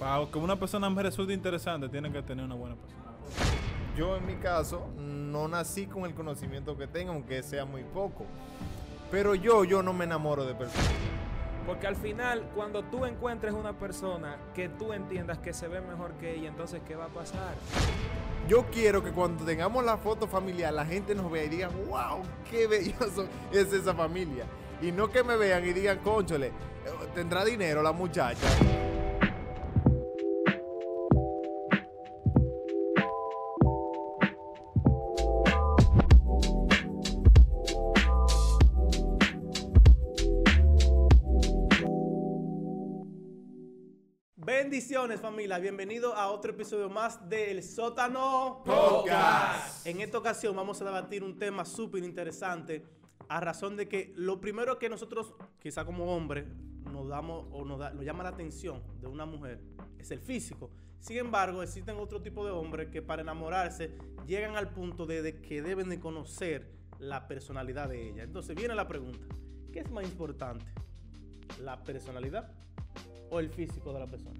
Para que una persona me resulte interesante, tiene que tener una buena persona. Yo en mi caso no nací con el conocimiento que tengo, aunque sea muy poco. Pero yo, yo no me enamoro de personas. Porque al final, cuando tú encuentres una persona que tú entiendas que se ve mejor que ella, entonces, ¿qué va a pasar? Yo quiero que cuando tengamos la foto familiar, la gente nos vea y diga, wow, qué belloso es esa familia. Y no que me vean y digan, conchole, tendrá dinero la muchacha. Bendiciones familia, bienvenido a otro episodio más del Sótano Podcast. En esta ocasión vamos a debatir un tema súper interesante a razón de que lo primero que nosotros, quizá como hombres, nos damos o nos, da- nos llama la atención de una mujer es el físico. Sin embargo, existen otro tipo de hombres que para enamorarse llegan al punto de, de que deben de conocer la personalidad de ella. Entonces viene la pregunta, ¿qué es más importante? ¿La personalidad o el físico de la persona?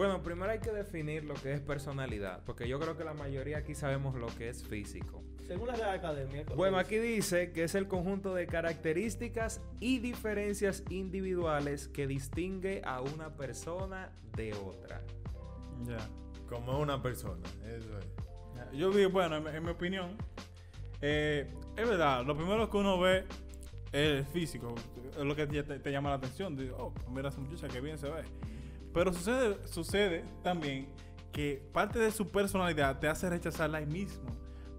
Bueno, primero hay que definir lo que es personalidad, porque yo creo que la mayoría aquí sabemos lo que es físico. Según la Real Academia. ¿qué Bueno, aquí dice que es el conjunto de características y diferencias individuales que distingue a una persona de otra. Ya. Como una persona, eso es. Yo vi, bueno, en, en mi opinión, eh, es verdad, lo primero que uno ve es el físico, es lo que te, te llama la atención. Digo, oh, mira esa muchacha, que bien se ve. Pero sucede, sucede también que parte de su personalidad te hace rechazarla ahí mismo.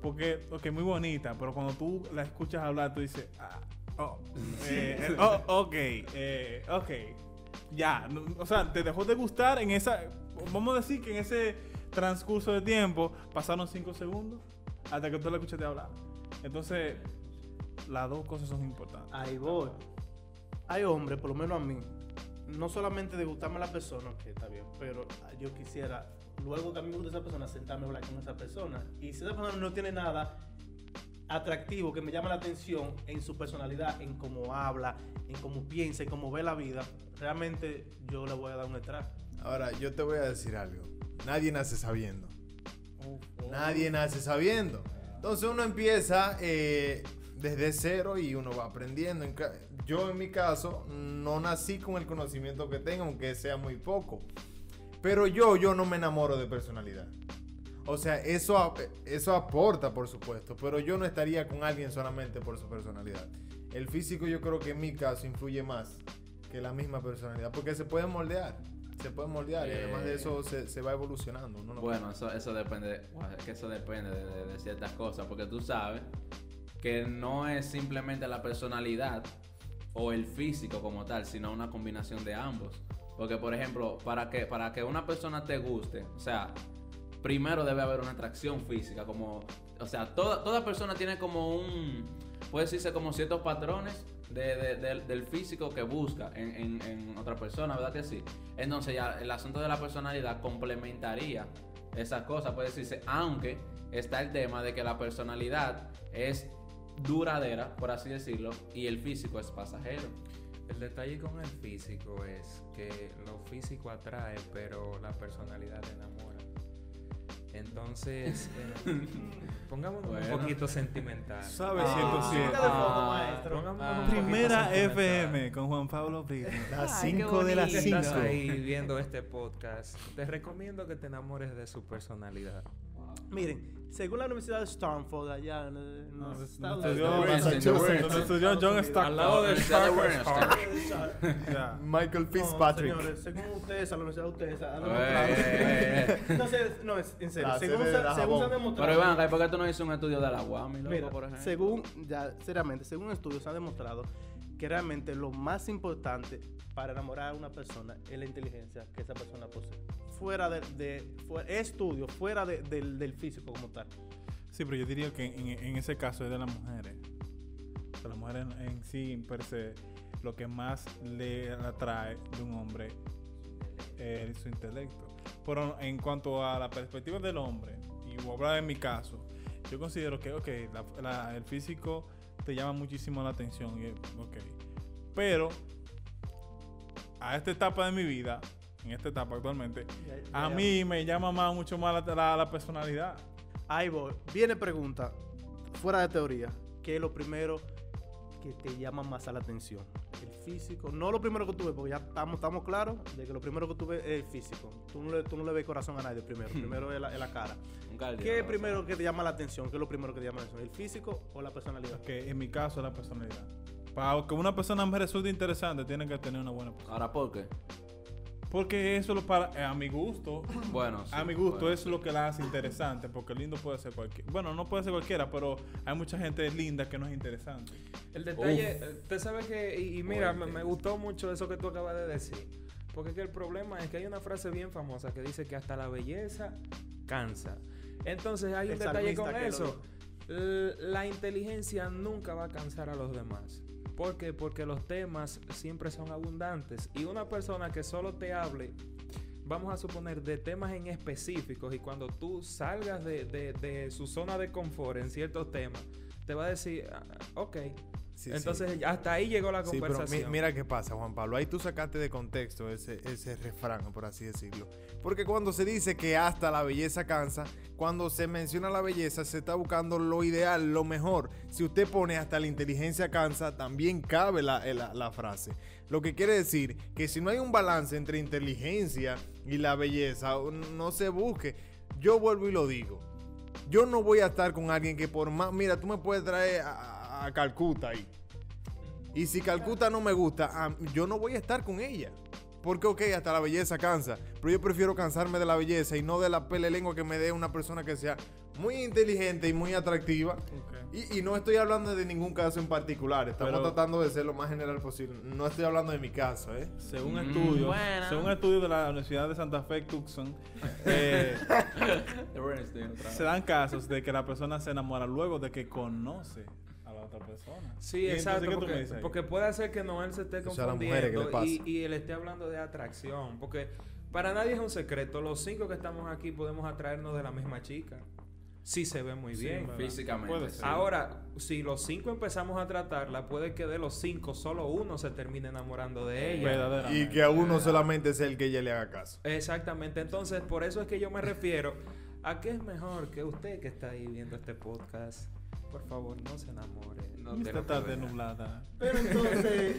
Porque, ok, muy bonita, pero cuando tú la escuchas hablar, tú dices, ah, oh, eh, eh, oh, ok, eh, ok, ya, o sea, te dejó de gustar en esa, vamos a decir que en ese transcurso de tiempo pasaron 5 segundos hasta que tú la escuchaste hablar. Entonces, las dos cosas son importantes. Ahí voy. Hay hombres, por lo menos a mí, no solamente de gustarme la persona, que está bien, pero yo quisiera, luego que a mí me gusta esa persona, sentarme a hablar con esa persona. Y si esa persona no tiene nada atractivo que me llama la atención en su personalidad, en cómo habla, en cómo piensa, en cómo ve la vida, realmente yo le voy a dar un extra. Ahora, yo te voy a decir algo. Nadie nace sabiendo. Nadie nace sabiendo. Entonces uno empieza eh, desde cero y uno va aprendiendo. Yo en mi caso no nací con el conocimiento que tengo, aunque sea muy poco. Pero yo, yo no me enamoro de personalidad. O sea, eso, eso aporta, por supuesto, pero yo no estaría con alguien solamente por su personalidad. El físico yo creo que en mi caso influye más que la misma personalidad, porque se puede moldear, se puede moldear y además de eso se, se va evolucionando. no- Bueno, eso, eso depende, que eso depende de, de- de ciertas cosas, porque tú sabes que no es simplemente la personalidad o el físico como tal, sino una combinación de ambos. Porque, por ejemplo, para que, para que una persona te guste, o sea, primero debe haber una atracción física, como, o sea, toda, toda persona tiene como un, puede decirse como ciertos patrones de- de- del- del físico que busca en, en- en otra persona, ¿verdad que sí? Entonces ya el asunto de la personalidad complementaría esas cosas, puede decirse, aunque está el tema de que la personalidad es duradera, por así decirlo, y el físico es pasajero. El detalle con el físico es que lo físico atrae, pero la personalidad enamora. Entonces, eh, pongámonos Bueno. un poquito sentimental. ¿Sabes? Ah, 107. música de fondo, maestro. Pongámonos Ah. un poquito Primera. FM con Juan Pablo Brito. Las Ay, qué 5 de las bonito. 5. Estás ahí viendo este podcast. Te recomiendo que te enamores de su personalidad. Miren, según la Universidad de Stanford, allá en, en los Estados Estudió- Unidos, estudió John Stockton. Al lado de Universidad de Star Western. Ya. Michael No, Fitzpatrick. señores, según ustedes, a la universidad de ustedes, han demostrado- eh, eh. Entonces, no, es en serio. La según se, la ha demostrado. Pero Iván, ¿por qué tú no hiciste un estudio de la UAM, loco, Mira, por ejemplo? según, ya, seriamente, según estudios se ha demostrado que realmente lo más importante para enamorar a una persona es la inteligencia que esa persona posee. Fuera de, de fuera, estudio, fuera de- del, físico como tal. Sí, pero yo diría que en, ese caso es de las mujeres. Las mujeres en, en sí, per se, lo que más le atrae de un hombre es su intelecto. Pero en cuanto a la perspectiva del hombre, y voy a hablar en mi caso, yo considero que, ok, el físico te llama muchísimo la atención, y, ok. Pero a esta etapa de mi vida, en esta etapa actualmente, Ya- a ya- mí me llama más, mucho más la, la- la personalidad. Ahí voy. Viene pregunta, fuera de teoría, ¿qué es lo primero que te llama más a la atención? El físico. No lo primero que tú ves, porque ya estamos, estamos claros de que lo primero que tú ves es el físico. Tú no le, tú no le ves corazón a nadie primero. primero es la, es la cara. Un cardio, ¿Qué es primero que te llama la atención? ¿Qué es lo primero que te llama la atención? ¿El físico o la personalidad? Que en mi caso es la personalidad. Para que una persona me resulte interesante, tiene que tener una buena personalidad. Ahora, ¿por qué? Porque eso lo para, eh, a mi gusto, Bueno, sí, a mi gusto, bueno. eso es lo que la hace interesante. Porque lindo puede ser cualquiera. Bueno, no puede ser cualquiera, pero hay mucha gente linda que no es interesante. El detalle, eh, usted sabe que, y, y mira, me, gustó mucho eso que tú acabas de decir. Porque es que el problema es que hay una frase bien famosa que dice que hasta la belleza cansa. Entonces hay un El detalle con eso. La inteligencia nunca va a cansar a los demás. ¿Por qué? Porque los temas siempre son abundantes. Y una persona que solo te hable, vamos a suponer, de temas en específicos, y cuando tú salgas de, de- su zona de confort en ciertos temas, te va a decir, "Ah, ok. Sí, sí. Entonces, hasta ahí llegó la Sí, pero mi- conversación. mira qué pasa, Juan Pablo. Ahí tú sacaste de contexto ese, ese refrán, por así decirlo. Porque cuando se dice que hasta la belleza cansa, cuando se menciona la belleza, se está buscando lo ideal, lo mejor. Si usted pone hasta la inteligencia cansa, también cabe la, eh, la- la frase. Lo que quiere decir que si no hay un balance entre inteligencia y la belleza, no se busque. Yo vuelvo y lo digo. Yo no voy a estar con alguien que por más... Mira, tú me puedes traer a, a- a Calcuta ahí. Y si Calcuta no me gusta, ah, yo no voy a estar con ella. Porque, ok, hasta la belleza cansa. Pero yo prefiero cansarme de la belleza y no de la pele lengua que me dé una persona que sea muy inteligente y muy atractiva. Y, y no estoy hablando de ningún caso en particular. Estamos Pero- tratando de ser lo más general posible. No estoy hablando de mi caso, ¿eh? Según Mm, estudios, bueno. según estudios de la Universidad de Santa Fe, Tucson, eh, se dan casos de que la persona se enamora luego de que conoce a otra persona. Sí, exacto. ¿qué tú me Porque, puede ser que Noel se esté Eso a las mujeres, ¿qué le confundiendo y, él esté hablando de atracción. Porque para nadie es un secreto. Los cinco que estamos aquí podemos atraernos de la misma chica. Sí se ve muy Sí, bien. ¿verdad? Físicamente, Puede sí. ser. Ahora, si los cinco empezamos a tratarla, puede que de los cinco solo uno se termine enamorando de ella. Y que a uno solamente sea el que ella le haga caso. Exactamente. Entonces, por eso es que yo me refiero a que es mejor que usted que está ahí viendo este podcast, por favor, no se enamore. No Esta quiero que tarde nublada. Pero entonces,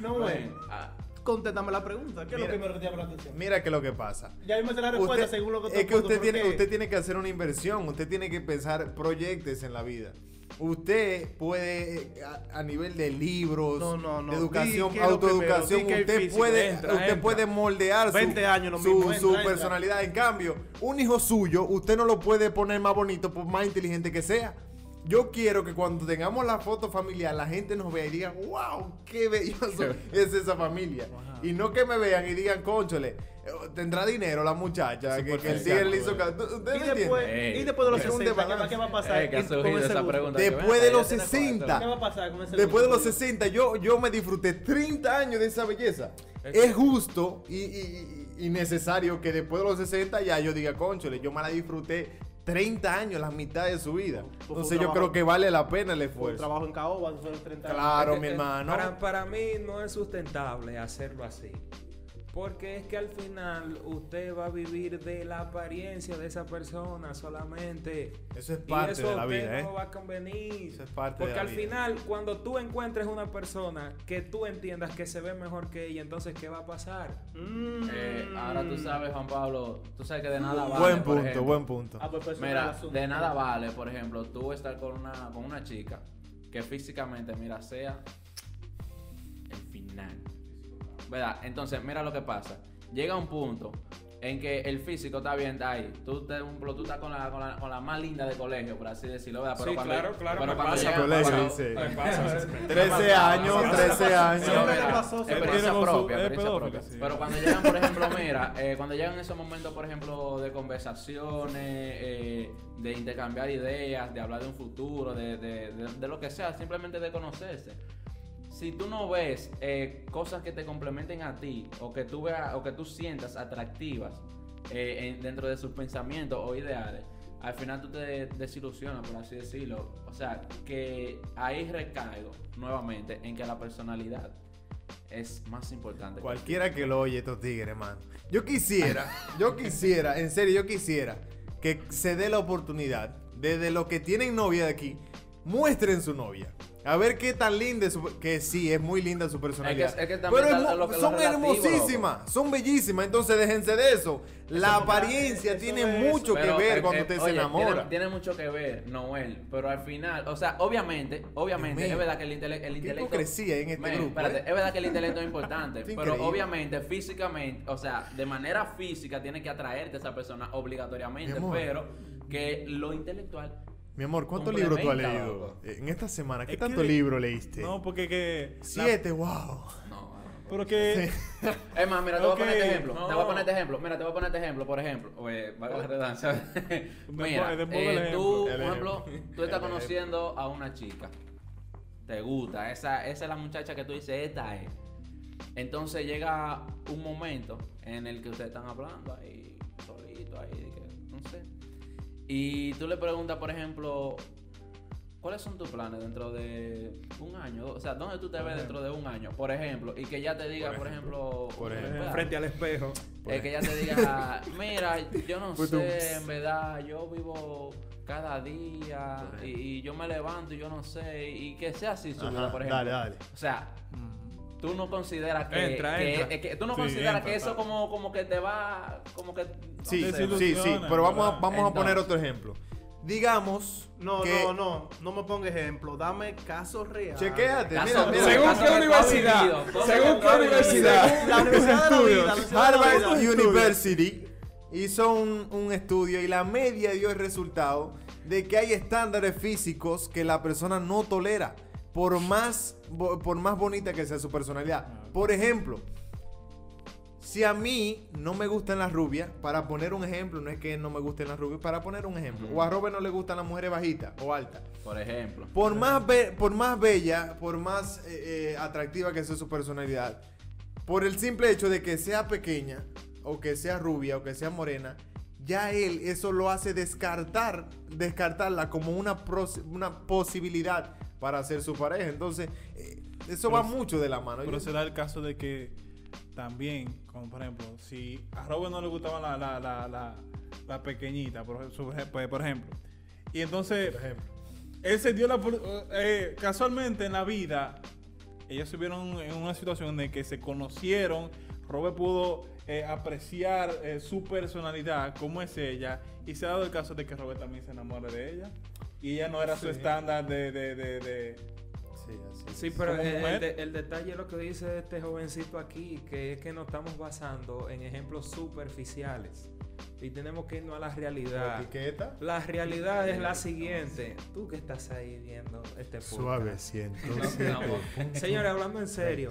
no Bueno, ah, Contéstame la pregunta. ¿Qué es lo que te llama la atención? Mira que lo que pasa. Ya me sé la respuesta Usted- según lo que tú es que usted tiene, usted tiene que hacer una inversión, usted tiene que pensar proyectos en la vida. Usted puede, a, a nivel de libros, No, no, no. de educación, que lo autoeducación, primero, di que el usted, físico. puede, Entra, usted entra. puede moldear su, 20 años lo su- mismo, entra, su entra. personalidad. En cambio, un hijo suyo, usted no lo puede poner más bonito por más inteligente que sea. Yo quiero que cuando tengamos la foto familiar, la gente nos vea y diga, wow, qué belloso es esa familia. Wow. Y no que me vean y digan, conchole, eh, tendrá dinero la muchacha, que, que el tigre le hizo ca- ¿Tú- ¿Usted Y después, entiende? Ey, y después de los es un 60, ¿qué, va- a pasar eh, que con ese pregunta. Después de ven, los ya tiene 60. cuarto. ¿Qué va a pasar con ese Después de los tuyo? 60, yo, yo me disfruté 30 años de esa belleza. Es justo y, y- y- y necesario que después de los 60 ya yo diga, conchole, yo me la disfruté 30 años, la mitad de su vida. Fue un Entonces yo trabajo- creo que vale la pena el esfuerzo. trabajo en caoba, son 30 años. Claro, mi eh, hermano. Para, para mí no es sustentable hacerlo así. Porque es que al final usted va a vivir de la apariencia de esa persona solamente. Eso es Y parte eso de a la vida, ¿eh? no va a convenir. Eso es parte Porque de la al vida. final, cuando tú encuentres una persona que tú entiendas que se ve mejor que ella, entonces ¿qué va a pasar? Mm. Eh, ahora tú sabes, Juan Pablo, tú sabes que de nada vale. buen por punto, ejemplo. buen punto. Ah, pues personal Mira, de nada vale, por ejemplo, tú estar con una, con una chica que físicamente, mira, sea el final. ¿Verdad? Entonces, mira lo que pasa. Llega un punto en que el físico está bien, está ahí. Tú, te, tú estás con la, con, la, con la más linda de colegio, por así decirlo, ¿verdad? Sí, claro, claro, Pero me cuando pasa, colegio, cuando- dice. Me pasa. 13 años, 13 años. Mira, experiencia propia, experiencia propia. sí. Pero cuando llegan, por ejemplo, mira, eh, cuando llegan esos momentos, por ejemplo, de conversaciones, eh, de intercambiar ideas, de hablar de un futuro, de, de- de- de lo que sea, simplemente de conocerse. Si tú no ves eh, cosas que te complementen a ti o que tú veas o que tú sientas atractivas eh, en- dentro de sus pensamientos o ideales, al final tú te desilusionas, por así decirlo. O sea, que ahí recaigo nuevamente en que la personalidad es más importante. que Cualquiera que lo oye, estos tigres, hermano. Yo quisiera, yo quisiera, en serio, yo quisiera que se dé la oportunidad, desde los que tienen novia de aquí, muestren su novia. A ver qué tan linda es su, que sí, es muy linda su personalidad. es que Pero lo son hermosísimas, son bellísimas, entonces déjense de eso. La apariencia tiene mucho que ver cuando usted se oye, enamora. Tiene, tiene mucho que ver, Noel. Pero al final, o sea, obviamente, obviamente, es verdad que el, intele- el intelecto. hipocresía en este grupo, espérate, eh. es verdad que el intelecto es importante. Es pero obviamente, físicamente, o sea, de manera física tiene que atraerte a esa persona obligatoriamente. Pero que lo intelectual. Mi amor, ¿cuántos libros tú has leído loco. eh, en esta semana? ¿Qué Es tanto que- libro leíste? No, porque que. la- Siete, wow. No, pero que. Es más, mira, te voy a poner este ejemplo. Te voy a poner este ejemplo. Mira, te voy a poner este ejemplo, por ejemplo. Oye, la mira, eh, tú, por ejemplo, tú estás conociendo a una chica. Te gusta. Esa, esa es la muchacha que tú dices, esta es. Entonces llega un momento en el que ustedes están hablando ahí, solito, ahí, de que, no sé. Y tú le preguntas, por ejemplo, ¿cuáles son tus planes dentro de un año? O sea, ¿dónde tú te ves dentro de un año? Por ejemplo, y que ya te diga, por ejemplo, Por ejemplo. espera, Frente al espejo. Eh, que ya te diga, mira, yo no Pues tú- sé, en verdad, yo vivo cada día y, y yo me levanto y yo no sé, y que sea así su vida, por ejemplo. dale, dale. O sea, tú no consideras que, Entra, que- entra. que- tú no Sí, consideras entra, que eso como, como que te va, como que... no Sí, sé, sí, sí, pero vamos a, vamos a poner otro ejemplo. Digamos No, que... no, no. No me ponga ejemplo. Dame casos reales. Chequéate, Caso- mira, mira. Según qué universidad, vivido, según qué universidad. La Universidad de la Vida. la Universidad de la Harvard Vida. University hizo un, un estudio y la media dio el resultado de que hay estándares físicos que la persona no tolera por más, por más bonita que sea su personalidad. Por ejemplo, si a mí no me gustan las rubias, para poner un ejemplo, no es que no me gusten las rubias, para poner un ejemplo, o a Robert no le gustan las mujeres bajitas o altas. Por ejemplo. Por más, be- por más bella, por más eh, eh, atractiva que sea su personalidad, por el simple hecho de que sea pequeña, o que sea rubia, o que sea morena, ya él eso lo hace descartar, descartarla como una, una posibilidad para ser su pareja. Entonces, eh, eso Pero va mucho de la mano. Pero se da el caso de que también, como por ejemplo, si a Robert no le gustaba la, la, la, la, la pequeñita, por, su- pues, por ejemplo, y entonces por ejemplo. él se dio la eh, casualmente en la vida ellos se vieron en una situación en la que se conocieron Robert pudo eh, apreciar eh, su personalidad cómo es ella y se ha dado el caso de que Robert también se enamora de ella y ella no era su estándar de, de, de, de- Sí, así Sí, pero el, el de- el detalle es lo que dice este jovencito aquí, que es que nos estamos basando en ejemplos superficiales y tenemos que irnos a la La realidad. etiqueta. La realidad es la siguiente. Tú que estás ahí viendo este podcast. Suave, siento. No, Señores, hablando en serio,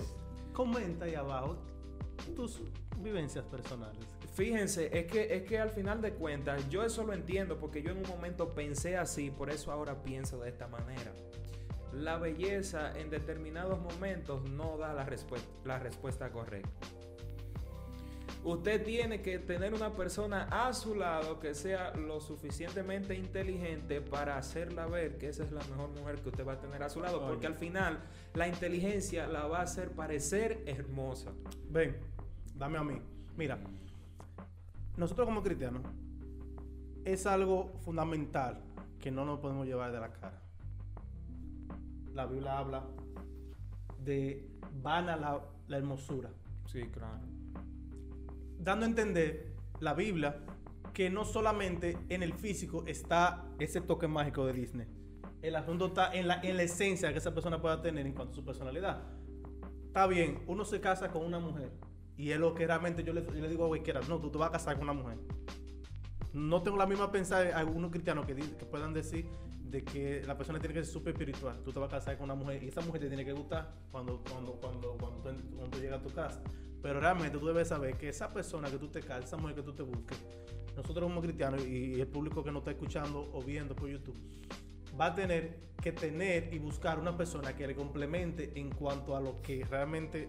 Comenta ahí abajo tus vivencias personales. Fíjense, es que, es que al final de cuentas, yo eso lo entiendo porque yo en un momento pensé así, por eso ahora pienso de esta manera. La belleza en determinados momentos no da la, la respuesta correcta. Usted tiene que tener una persona a su lado que sea lo suficientemente inteligente para hacerla ver que esa es la mejor mujer que usted va a tener a su lado. Porque al final la inteligencia la va a hacer parecer hermosa. Ven, dame a mí. Mira, nosotros como cristianos es algo fundamental que no nos podemos llevar de la cara. La Biblia habla de vana la, la hermosura. Sí, claro. Dando a entender la Biblia que no solamente en el físico está ese toque mágico de Disney. El asunto está en la, en la esencia que esa persona pueda tener en cuanto a su personalidad. Está bien, uno se casa con una mujer y es lo que realmente yo le, digo a cualquiera, no, tú te vas a casar con una mujer. No tengo la misma pensada de algunos cristianos que, puedan decir de que la persona tiene que ser súper espiritual. Tú te vas a casar con una mujer y esa mujer te tiene que gustar cuando, cuando, cuando, cuando, tú, cuando tú llegas a tu casa. Pero realmente tú debes saber que esa persona que tú te casas, esa mujer que tú te busques, nosotros como cristianos y el público que nos está escuchando o viendo por YouTube, va a tener que tener y buscar una persona que le complemente en cuanto a lo que realmente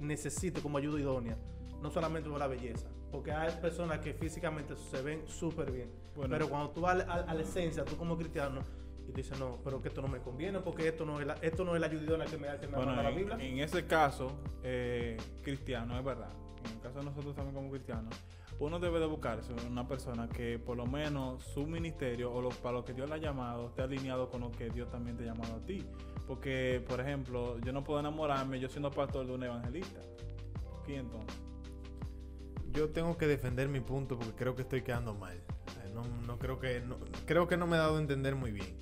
necesite como ayuda idónea, no solamente por la belleza, porque hay personas que físicamente se ven súper bien, Bueno. pero cuando tú vas a, a- a la esencia, tú como cristiano, y dice, no, pero que esto no me conviene porque esto no es la, esto no es la ayudona que me, que me Bueno, la Biblia. en ese caso, eh, cristiano, es verdad. En el caso de nosotros también como cristianos, uno debe de buscarse una persona que por lo menos su ministerio o lo, para lo que Dios le ha llamado esté alineado con lo que Dios también te ha llamado a ti. Porque, por ejemplo, yo no puedo enamorarme yo siendo pastor de un evangelista. ¿Quién entonces? Yo tengo que defender mi punto porque creo que estoy quedando mal. No, no creo que no, creo que no me he dado a entender muy bien.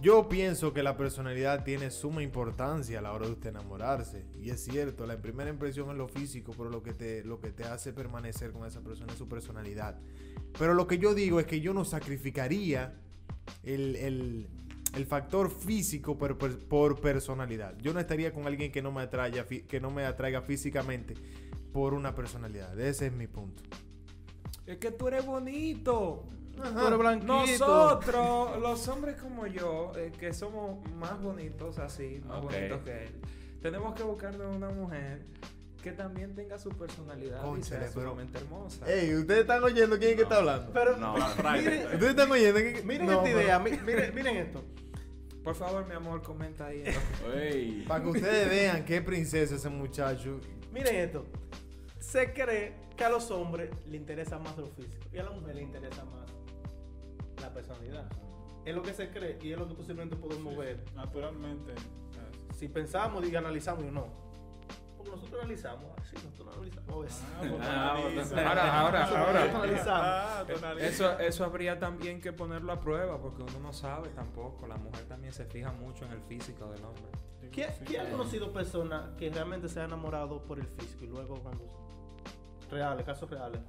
Yo pienso que la personalidad tiene suma importancia a la hora de usted enamorarse. Y es cierto, la primera impresión es lo físico, pero lo que te, lo que te hace permanecer con esa persona es su personalidad. Pero lo que yo digo es que yo no sacrificaría el, el- el factor físico por, por- por personalidad. Yo no estaría con alguien que no me atraiga, que no me atraiga físicamente por una personalidad. Ese es mi punto. Es que tú eres bonito. Nosotros, los hombres como yo, eh, que somos más bonitos así, más bonitos que él, tenemos que buscarnos una mujer que también tenga su personalidad y Cónchale, sea pero- sumamente hermosa. Ey, ¿ustedes están oyendo quién es que está hablando? Pero No, miren, ¿Ustedes están oyendo? quién- miren No, esta idea, mi- miren, miren esto. Por favor, mi amor, comenta ahí. Para que ustedes vean qué princesa ese muchacho. Miren esto. Se cree que a los hombres le interesa más lo físico y a la mujer le interesa más la personalidad. Es lo que se cree y es lo que posiblemente podemos ver. Naturalmente. eh, Si pensamos y analizamos y no. Porque nosotros analizamos, así nosotros analizamos a veces. Ah, pues, Ah, pues, Ahora, ahora, ahora. Ah, analizas. Eso, eso habría también que ponerlo a prueba porque uno no sabe tampoco. La mujer también se fija mucho en el físico del hombre. ¿Quién, Sí. quién ha conocido personas que realmente se han enamorado por el físico y luego cuando... Reales, casos reales.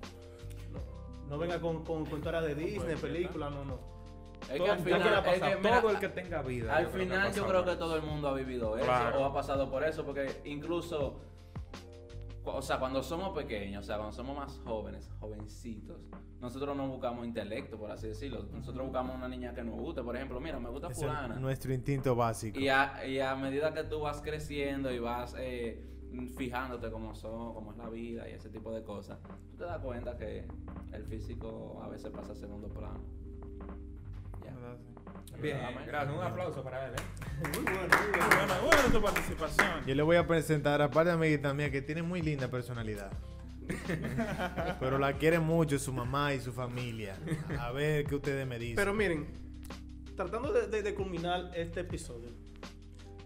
No, venga con, con, con historias de Disney, películas, no, no. Es Todo- que al final, es que, mira, Todo el que tenga vida. al yo final yo creo que todo el mundo ha vivido eso Claro. o ha pasado por eso, porque incluso, o sea, cuando somos pequeños, o sea, cuando somos más jóvenes, jovencitos, nosotros no buscamos intelecto, por así decirlo. Nosotros buscamos una niña que nos guste. Por ejemplo, mira, me gusta Ese fulana. es nuestro instinto básico. Y a, y a medida que tú vas creciendo y vas eh, fijándote cómo son, cómo es la vida y ese tipo de cosas, tú te das cuenta que el físico a veces pasa a segundo plano. Sí. Bien, Amén. gracias. Un aplauso para él. ¿eh? Muy bueno, muy bueno. Bueno, bueno tu participación. Yo le voy a presentar a par de amiguitas mías que tienen muy linda personalidad. Pero la quiere mucho su mamá y su familia. A ver qué ustedes me dicen. Pero miren, tratando de, de- de culminar este episodio,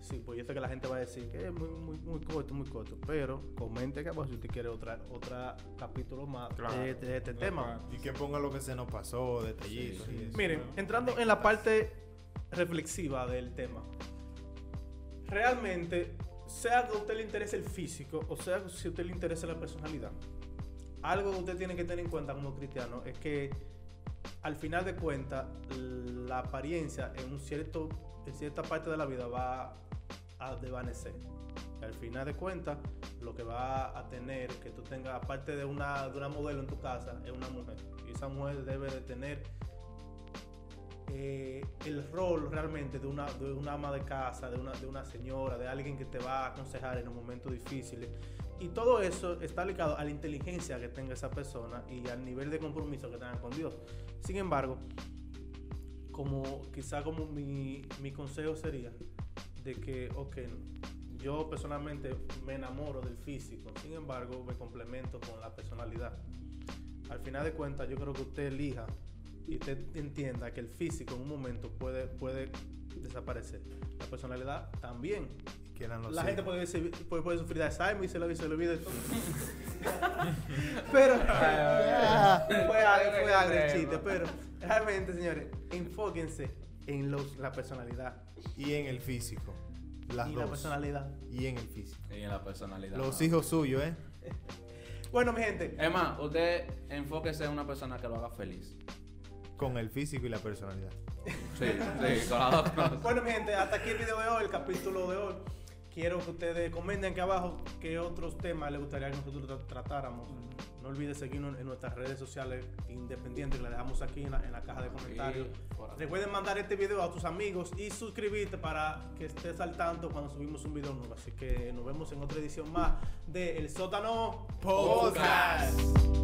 sí, pues yo sé que la gente va a decir que es muy, muy, muy corto, muy corto, pero comente acá abajo si usted quiere otra, otra capítulo más Claro. de, de este tema. y que ponga lo que se nos pasó, detallitos. Miren, entrando en la parte reflexiva del tema, realmente, sea que a usted le interese el físico o sea si a usted le interesa la personalidad, algo que usted tiene que tener en cuenta como cristiano es que al final de cuentas la apariencia en un cierto cierta parte de la vida va a desvanecer. Al final de cuentas lo que va a tener que tú tengas aparte de una de una modelo en tu casa es una mujer y esa mujer debe de tener eh, el rol realmente de una, de una ama de casa, de una, de una señora, de alguien que te va a aconsejar en los momentos difíciles. Y todo eso está ligado a la inteligencia que tenga esa persona y al nivel de compromiso que tenga con Dios. Sin embargo, como quizá como mi, mi consejo sería de que, ok, yo personalmente me enamoro del físico, sin embargo me complemento con la personalidad. Al final de cuentas, yo creo que usted elija y usted entienda que el físico en un momento puede, puede desaparecer. La personalidad también. Los La gente puede, decir- puede, puede sufrir de Alzheimer y se le, se le olvida todo. pero fue, agrio, fue agrio el chiste, pero realmente, señores, enfóquense en los, la personalidad Y en el físico. Las y dos. la personalidad. Y en el físico. Y en la personalidad. Los ¿no? hijos suyos, ¿eh? Bueno, mi gente, Es más, usted enfóquese en una persona que lo haga feliz. Con el físico y la personalidad. Sí, sí, con las dos cosas. Bueno, mi gente, hasta aquí el video de hoy, el capítulo de hoy. Quiero que ustedes comenten aquí abajo qué otros temas les gustaría que nosotros tra- tratáramos. No olvides seguirnos en nuestras redes sociales independientes que las dejamos aquí en la, en la caja de comentarios. aquí. Recuerden mandar este video a tus amigos y suscribirte para que estés al tanto cuando subimos un video nuevo. Así que nos vemos en otra edición más de El Sótano Podcast.